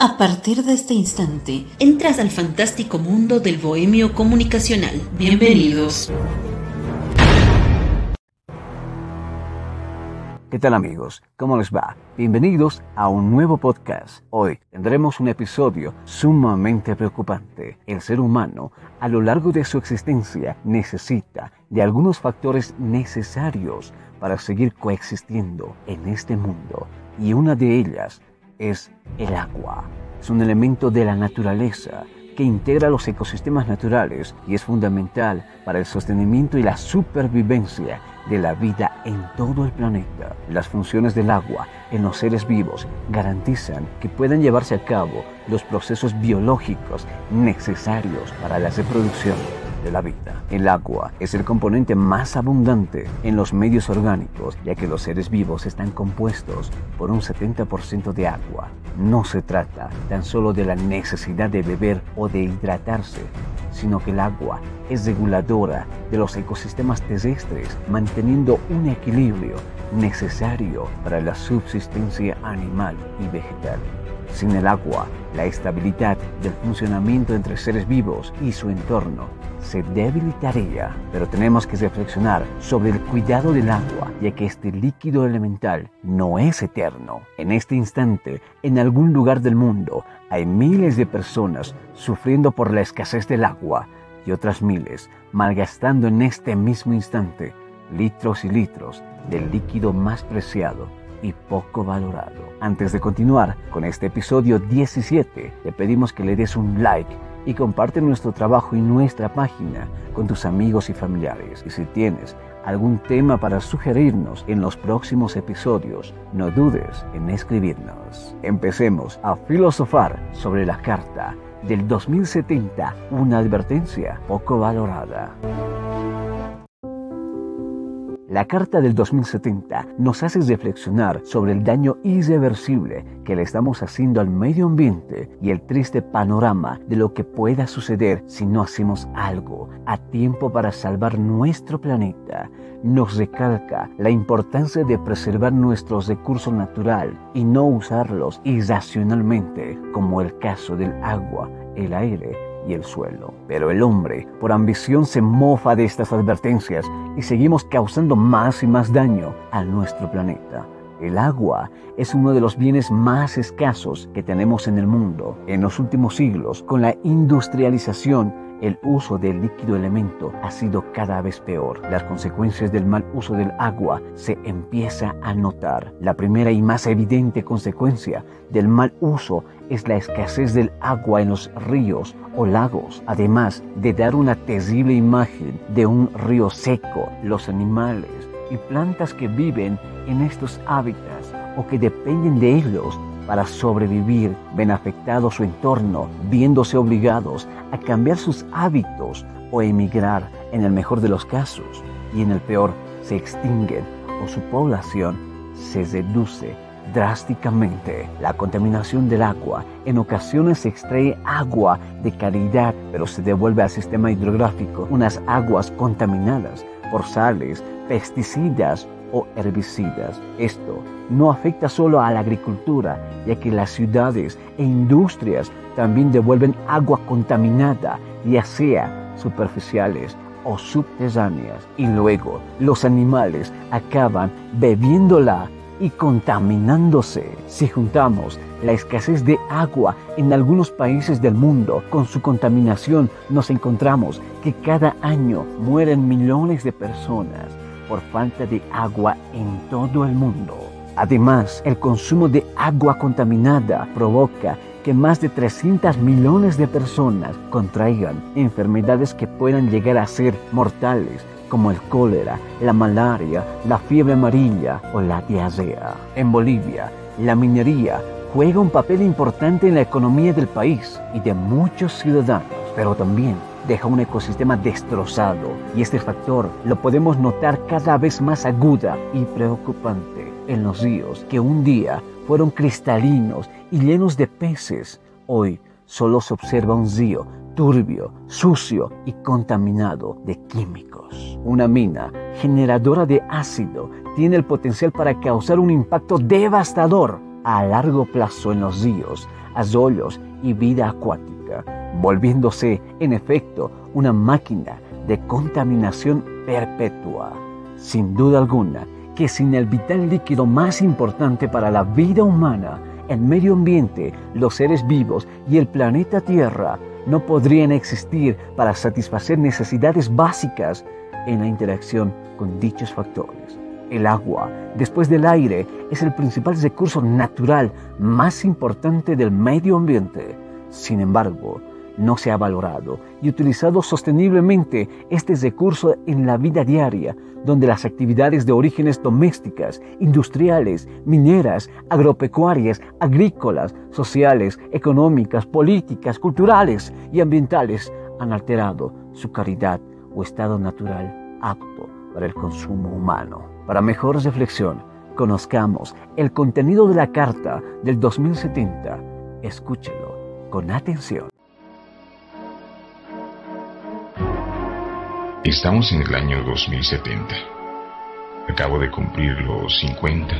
A partir de este instante, entras al fantástico mundo del bohemio comunicacional. Bienvenidos. ¿Qué tal amigos? ¿Cómo les va? Bienvenidos a un nuevo podcast. Hoy tendremos un episodio sumamente preocupante. El ser humano, a lo largo de su existencia, necesita de algunos factores necesarios para seguir coexistiendo en este mundo. Y una de ellas es el agua. Es un elemento de la naturaleza que integra los ecosistemas naturales y es fundamental para el sostenimiento y la supervivencia de la vida en todo el planeta. Las funciones del agua en los seres vivos garantizan que puedan llevarse a cabo los procesos biológicos necesarios para la reproducción de la vida. El agua es el componente más abundante en los medios orgánicos, ya que los seres vivos están compuestos por un 70% de agua. No se trata tan solo de la necesidad de beber o de hidratarse, sino que el agua es reguladora de los ecosistemas terrestres, manteniendo un equilibrio necesario para la subsistencia animal y vegetal. Sin el agua, la estabilidad del funcionamiento entre seres vivos y su entorno se debilitaría, pero tenemos que reflexionar sobre el cuidado del agua, ya que este líquido elemental no es eterno. En este instante, en algún lugar del mundo, hay miles de personas sufriendo por la escasez del agua y otras miles malgastando en este mismo instante litros y litros del líquido más preciado y poco valorado. Antes de continuar con este episodio 17, te pedimos que le des un like y comparte nuestro trabajo y nuestra página con tus amigos y familiares. Y si tienes algún tema para sugerirnos en los próximos episodios, no dudes en escribirnos. Empecemos a filosofar sobre la carta del 2070, una advertencia poco valorada. La Carta del 2070 nos hace reflexionar sobre el daño irreversible que le estamos haciendo al medio ambiente y el triste panorama de lo que pueda suceder si no hacemos algo a tiempo para salvar nuestro planeta. Nos recalca la importancia de preservar nuestros recursos naturales y no usarlos irracionalmente, como el caso del agua, el aire y el suelo. Pero el hombre, por ambición, se mofa de estas advertencias y seguimos causando más y más daño a nuestro planeta. El agua es uno de los bienes más escasos que tenemos en el mundo. En los últimos siglos, con la industrialización, el uso del líquido elemento ha sido cada vez peor. Las consecuencias del mal uso del agua se empieza a notar. La primera y más evidente consecuencia del mal uso es la escasez del agua en los ríos o lagos. Además de dar una terrible imagen de un río seco, los animales y plantas que viven en estos hábitats o que dependen de ellos para sobrevivir, ven afectado su entorno, viéndose obligados a cambiar sus hábitos o emigrar en el mejor de los casos y en el peor se extinguen o su población se reduce drásticamente. La contaminación del agua en ocasiones se extrae agua de calidad, pero se devuelve al sistema hidrográfico unas aguas contaminadas por sales, pesticidas o herbicidas. Esto no afecta solo a la agricultura, ya que las ciudades e industrias también devuelven agua contaminada, ya sea superficiales o subterráneas, y luego los animales acaban bebiéndola y contaminándose. Si juntamos la escasez de agua en algunos países del mundo con su contaminación, nos encontramos que cada año mueren millones de personas por falta de agua en todo el mundo. Además, el consumo de agua contaminada provoca que más de 300 millones de personas contraigan enfermedades que puedan llegar a ser mortales como el cólera, la malaria, la fiebre amarilla o la diarrea. En Bolivia, la minería juega un papel importante en la economía del país y de muchos ciudadanos, pero también deja un ecosistema destrozado y este factor lo podemos notar cada vez más aguda y preocupante en los ríos que un día fueron cristalinos y llenos de peces. Hoy solo se observa un río turbio, sucio y contaminado de químicos. Una mina generadora de ácido tiene el potencial para causar un impacto devastador a largo plazo en los ríos, arroyos y vida acuática, volviéndose en efecto una máquina de contaminación perpetua. Sin duda alguna, que sin el vital líquido más importante para la vida humana, el medio ambiente, los seres vivos y el planeta Tierra no podrían existir para satisfacer necesidades básicas en la interacción con dichos factores. El agua, después del aire, es el principal recurso natural más importante del medio ambiente. Sin embargo, no se ha valorado y utilizado sosteniblemente este recurso en la vida diaria, donde las actividades de orígenes domésticas, industriales, mineras, agropecuarias, agrícolas, sociales, económicas, políticas, culturales y ambientales han alterado su calidad o estado natural apto para el consumo humano. Para mejor reflexión, conozcamos el contenido de la Carta del 2070. Escúchelo con atención. Estamos en el año 2070. Acabo de cumplir los 50,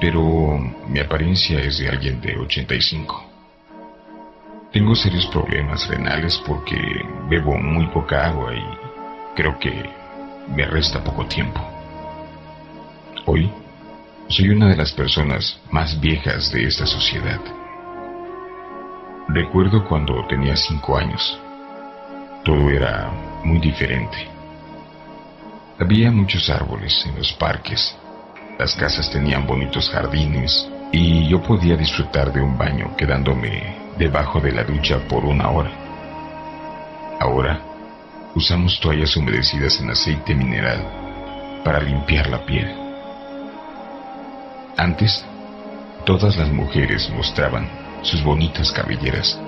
pero mi apariencia es de alguien de 85. Tengo serios problemas renales porque bebo muy poca agua y creo que me resta poco tiempo. Hoy soy una de las personas más viejas de esta sociedad. Recuerdo cuando tenía cinco años. Todo era muy diferente. Había muchos árboles en los parques, las casas tenían bonitos jardines y yo podía disfrutar de un baño quedándome debajo de la ducha por una hora. Ahora usamos toallas humedecidas en aceite mineral para limpiar la piel. Antes, todas las mujeres mostraban sus bonitas cabelleras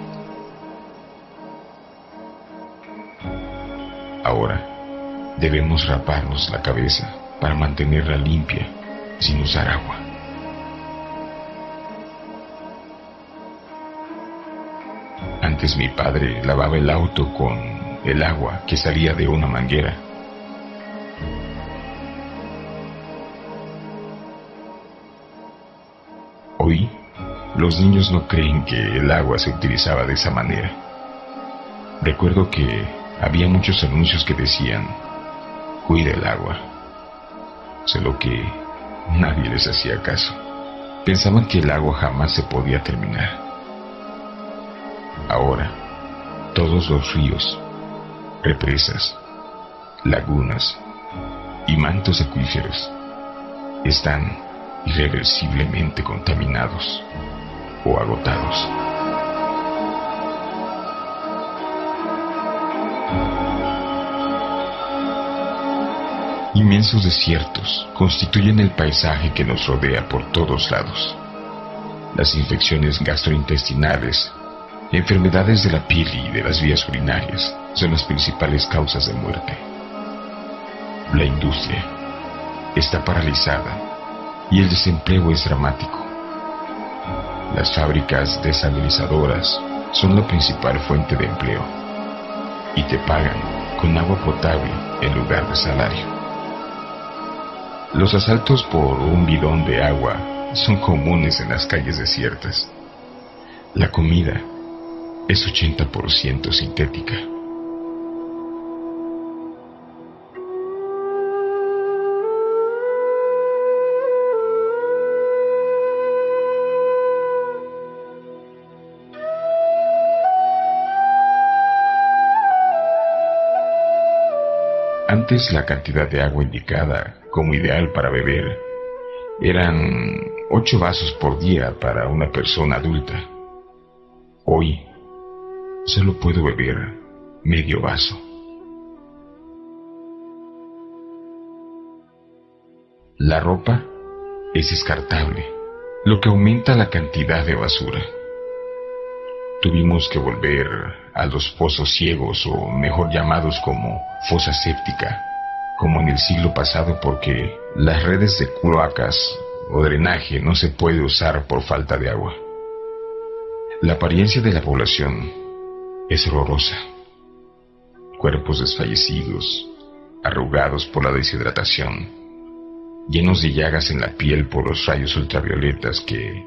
Ahora debemos raparnos la cabeza para mantenerla limpia sin usar agua. Antes mi padre lavaba el auto con el agua que salía de una manguera. Los niños no creen que el agua se utilizaba de esa manera. Recuerdo que había muchos anuncios que decían, cuida el agua. Solo que nadie les hacía caso. Pensaban que el agua jamás se podía terminar. Ahora, todos los ríos, represas, lagunas y mantos acuíferos están irreversiblemente contaminados o agotados. Inmensos desiertos constituyen el paisaje que nos rodea por todos lados. Las infecciones gastrointestinales, enfermedades de la piel y de las vías urinarias son las principales causas de muerte. La industria está paralizada y el desempleo es dramático. Las fábricas desalinizadoras son la principal fuente de empleo y te pagan con agua potable en lugar de salario. Los asaltos por un bidón de agua son comunes en las calles desiertas. La comida es 80% sintética. Antes la cantidad de agua indicada como ideal para beber eran ocho vasos por día para una persona adulta. Hoy solo puedo beber medio vaso. La ropa es descartable, lo que aumenta la cantidad de basura. Tuvimos que volver a los pozos ciegos o mejor llamados como fosa séptica, como en el siglo pasado porque las redes de cloacas o drenaje no se puede usar por falta de agua. La apariencia de la población es horrorosa. Cuerpos desfallecidos, arrugados por la deshidratación, llenos de llagas en la piel por los rayos ultravioletas que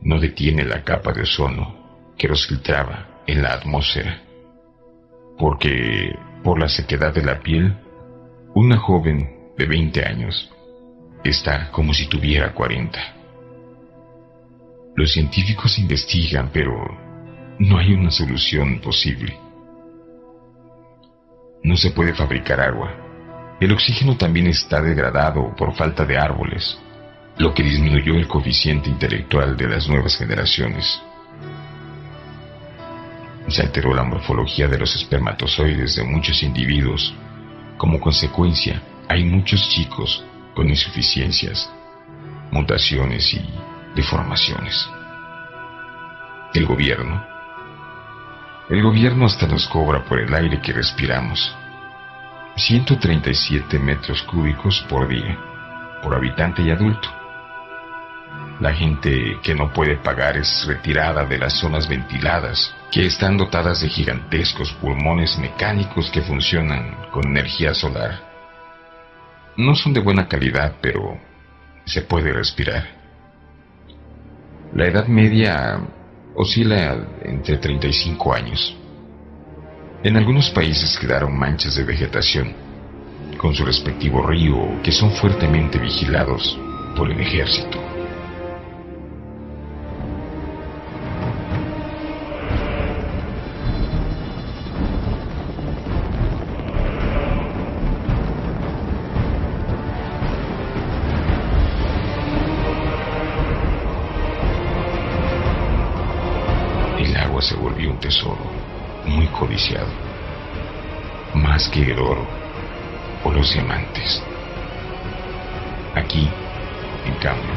no detiene la capa de ozono que los filtraba en la atmósfera. Porque por la sequedad de la piel, una joven de 20 años está como si tuviera 40. Los científicos investigan, pero no hay una solución posible. No se puede fabricar agua. El oxígeno también está degradado por falta de árboles, lo que disminuyó el coeficiente intelectual de las nuevas generaciones. Se alteró la morfología de los espermatozoides de muchos individuos. Como consecuencia, hay muchos chicos con insuficiencias, mutaciones y deformaciones. El gobierno. El gobierno hasta nos cobra por el aire que respiramos. 137 metros cúbicos por día, por habitante y adulto. La gente que no puede pagar es retirada de las zonas ventiladas, que están dotadas de gigantescos pulmones mecánicos que funcionan con energía solar. No son de buena calidad, pero se puede respirar. La edad media oscila entre 35 años. En algunos países quedaron manchas de vegetación, con su respectivo río, que son fuertemente vigilados por el ejército. Que el oro o los diamantes. Aquí, en cambio,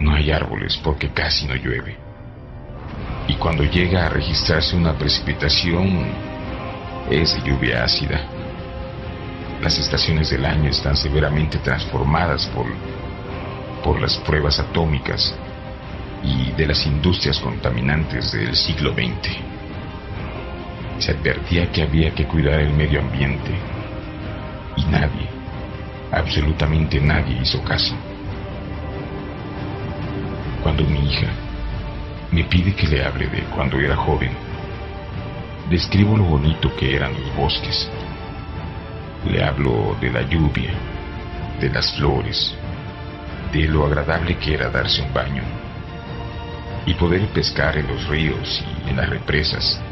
no hay árboles porque casi no llueve. Y cuando llega a registrarse una precipitación, es de lluvia ácida. Las estaciones del año están severamente transformadas por, por las pruebas atómicas y de las industrias contaminantes del siglo XX. Se advertía que había que cuidar el medio ambiente y nadie, absolutamente nadie hizo caso. Cuando mi hija me pide que le hable de cuando era joven, describo lo bonito que eran los bosques. Le hablo de la lluvia, de las flores, de lo agradable que era darse un baño y poder pescar en los ríos y en las represas,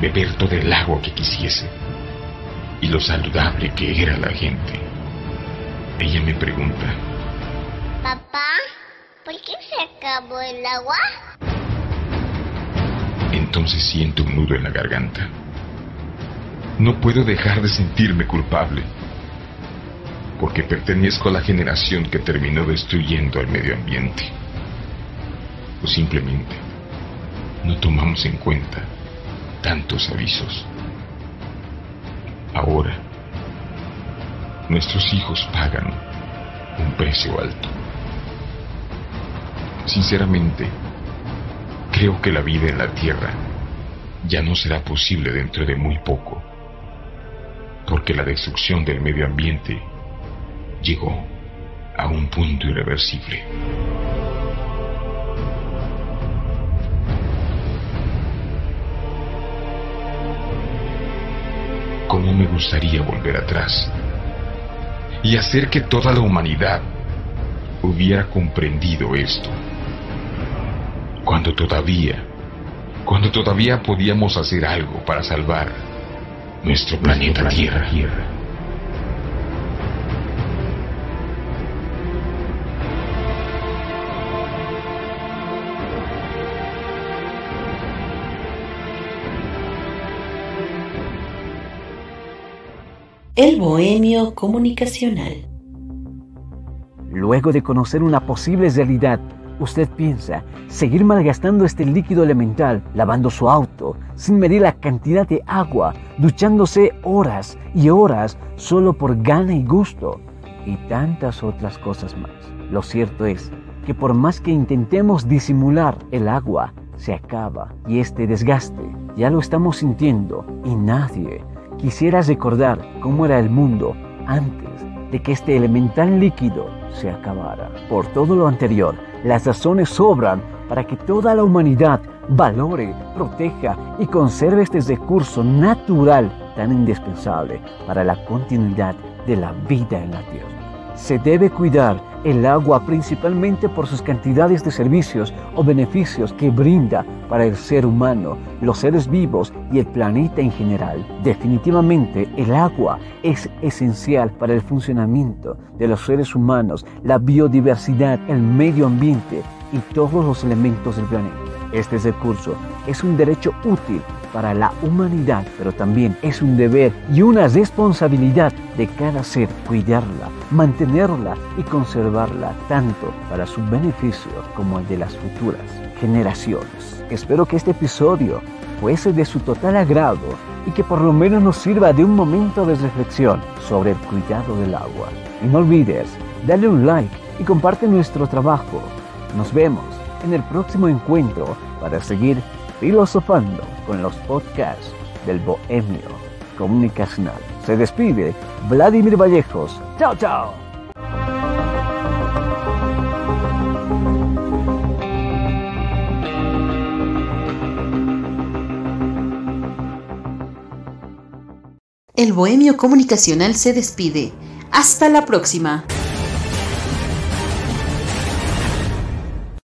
beber todo el agua que quisiese y lo saludable que era la gente. Ella me pregunta, Papá, ¿por qué se acabó el agua? Entonces siento un nudo en la garganta. No puedo dejar de sentirme culpable, porque pertenezco a la generación que terminó destruyendo el medio ambiente o simplemente no tomamos en cuenta tantos avisos. Ahora, nuestros hijos pagan un precio alto. Sinceramente, creo que la vida en la Tierra ya no será posible dentro de muy poco, porque la destrucción del medio ambiente llegó a un punto irreversible. Cómo me gustaría volver atrás y hacer que toda la humanidad hubiera comprendido esto. Cuando todavía, cuando todavía podíamos hacer algo para salvar nuestro planeta, Tierra. Tierra. El bohemio comunicacional. Luego de conocer una posible realidad, usted piensa seguir malgastando este líquido elemental lavando su auto, sin medir la cantidad de agua, duchándose horas y horas solo por gana y gusto, y tantas otras cosas más. Lo cierto es que por más que intentemos disimular el agua, se acaba y este desgaste ya lo estamos sintiendo y nadie Quisiera recordar cómo era el mundo antes de que este elemental líquido se acabara. Por todo lo anterior, las razones sobran para que toda la humanidad valore, proteja y conserve este recurso natural tan indispensable para la continuidad de la vida en la Tierra. Se debe cuidar el agua principalmente por sus cantidades de servicios o beneficios que brinda para el ser humano, los seres vivos y el planeta en general. Definitivamente el agua es esencial para el funcionamiento de los seres humanos, la biodiversidad, el medio ambiente y todos los elementos del planeta. Este recurso es un derecho útil para la humanidad, pero también es un deber y una responsabilidad de cada ser cuidarla, mantenerla y conservarla tanto para su beneficio como el de las futuras generaciones. Espero que este episodio fuese de su total agrado y que por lo menos nos sirva de un momento de reflexión sobre el cuidado del agua. Y no olvides darle un like y comparte nuestro trabajo. Nos vemos en el próximo encuentro para seguir filosofando con los podcasts del Bohemio Comunicacional. Se despide Vladimir Vallejos. Chao, chao. El Bohemio Comunicacional se despide. Hasta la próxima.